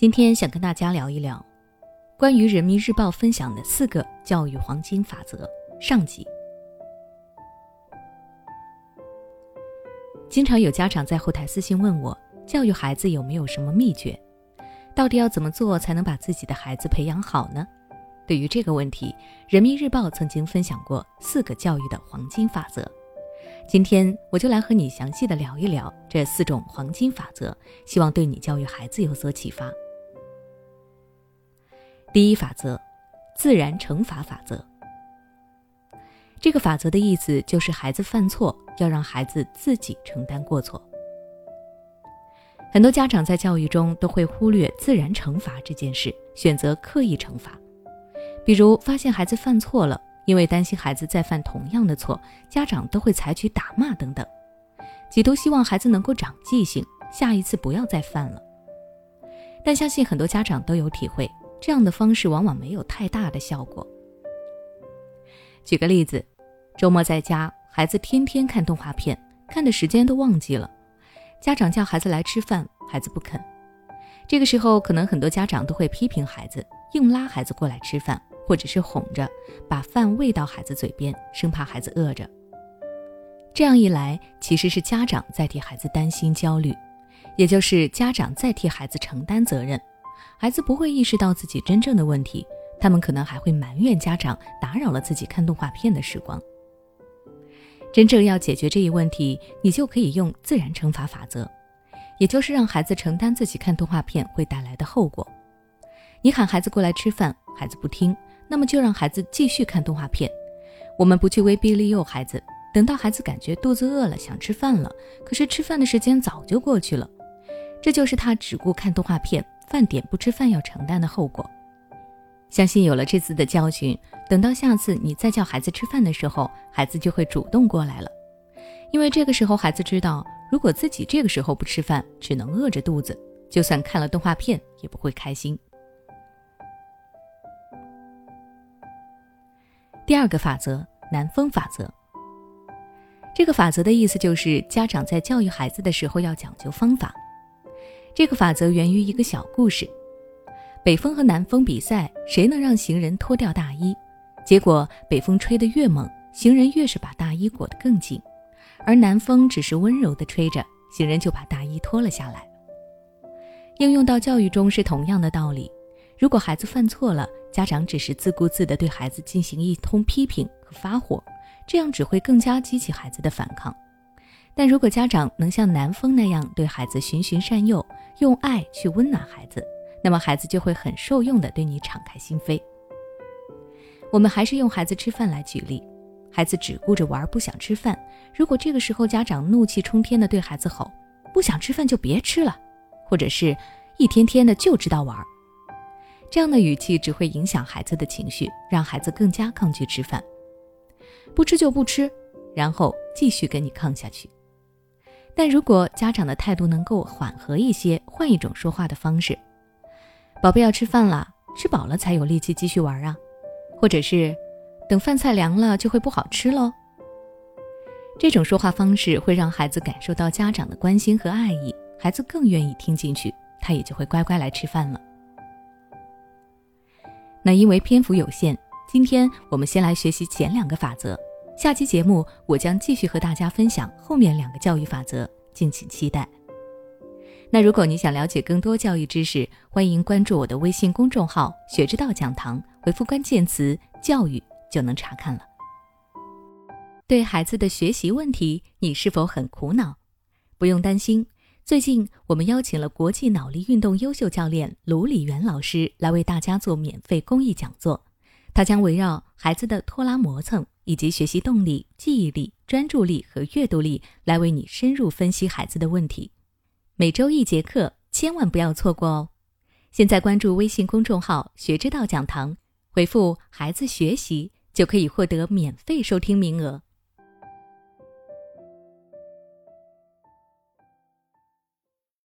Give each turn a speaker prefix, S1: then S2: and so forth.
S1: 今天想跟大家聊一聊关于人民日报分享的四个教育黄金法则上集。经常有家长在后台私信问我，教育孩子有没有什么秘诀？到底要怎么做才能把自己的孩子培养好呢？对于这个问题，人民日报曾经分享过四个教育的黄金法则。今天我就来和你详细的聊一聊这四种黄金法则，希望对你教育孩子有所启发。第一法则，自然惩罚法则。这个法则的意思就是，孩子犯错要让孩子自己承担过错。很多家长在教育中都会忽略自然惩罚这件事，选择刻意惩罚。比如发现孩子犯错了，因为担心孩子再犯同样的错，家长都会采取打骂等等，企图希望孩子能够长记性，下一次不要再犯了。但相信很多家长都有体会，这样的方式往往没有太大的效果。举个例子，周末在家，孩子天天看动画片，看的时间都忘记了，家长叫孩子来吃饭，孩子不肯。这个时候，可能很多家长都会批评孩子，硬拉孩子过来吃饭。或者是哄着把饭喂到孩子嘴边，生怕孩子饿着。这样一来，其实是家长在替孩子担心焦虑，也就是家长在替孩子承担责任。孩子不会意识到自己真正的问题，他们可能还会埋怨家长打扰了自己看动画片的时光。真正要解决这一问题，你就可以用自然惩罚法则，也就是让孩子承担自己看动画片会带来的后果。你喊孩子过来吃饭，孩子不听。那么就让孩子继续看动画片，我们不去威逼利诱孩子。等到孩子感觉肚子饿了，想吃饭了，可是吃饭的时间早就过去了，这就是他只顾看动画片，饭点不吃饭要承担的后果。相信有了这次的教训，等到下次你再叫孩子吃饭的时候，孩子就会主动过来了，因为这个时候孩子知道，如果自己这个时候不吃饭，只能饿着肚子，就算看了动画片也不会开心。第二个法则，南风法则。这个法则的意思就是，家长在教育孩子的时候要讲究方法。这个法则源于一个小故事：北风和南风比赛，谁能让行人脱掉大衣？结果北风吹得越猛，行人越是把大衣裹得更紧；而南风只是温柔地吹着，行人就把大衣脱了下来。应用到教育中是同样的道理。如果孩子犯错了，家长只是自顾自地对孩子进行一通批评和发火，这样只会更加激起孩子的反抗。但如果家长能像南风那样对孩子循循善诱，用爱去温暖孩子，那么孩子就会很受用的对你敞开心扉。我们还是用孩子吃饭来举例，孩子只顾着玩，不想吃饭。如果这个时候家长怒气冲天地对孩子吼：“不想吃饭就别吃了”，或者是一天天的就知道玩。这样的语气只会影响孩子的情绪，让孩子更加抗拒吃饭。不吃就不吃，然后继续跟你抗下去。但如果家长的态度能够缓和一些，换一种说话的方式，宝贝要吃饭了，吃饱了才有力气继续玩啊，或者是等饭菜凉了就会不好吃喽。这种说话方式会让孩子感受到家长的关心和爱意，孩子更愿意听进去，他也就会乖乖来吃饭了。那因为篇幅有限，今天我们先来学习前两个法则。下期节目我将继续和大家分享后面两个教育法则，敬请期待。那如果你想了解更多教育知识，欢迎关注我的微信公众号“学之道讲堂”，回复关键词“教育”就能查看了。对孩子的学习问题，你是否很苦恼？不用担心。最近，我们邀请了国际脑力运动优秀教练卢礼元老师来为大家做免费公益讲座。他将围绕孩子的拖拉磨蹭以及学习动力、记忆力、专注力和阅读力来为你深入分析孩子的问题。每周一节课，千万不要错过哦！现在关注微信公众号“学之道讲堂”，回复“孩子学习”就可以获得免费收听名额。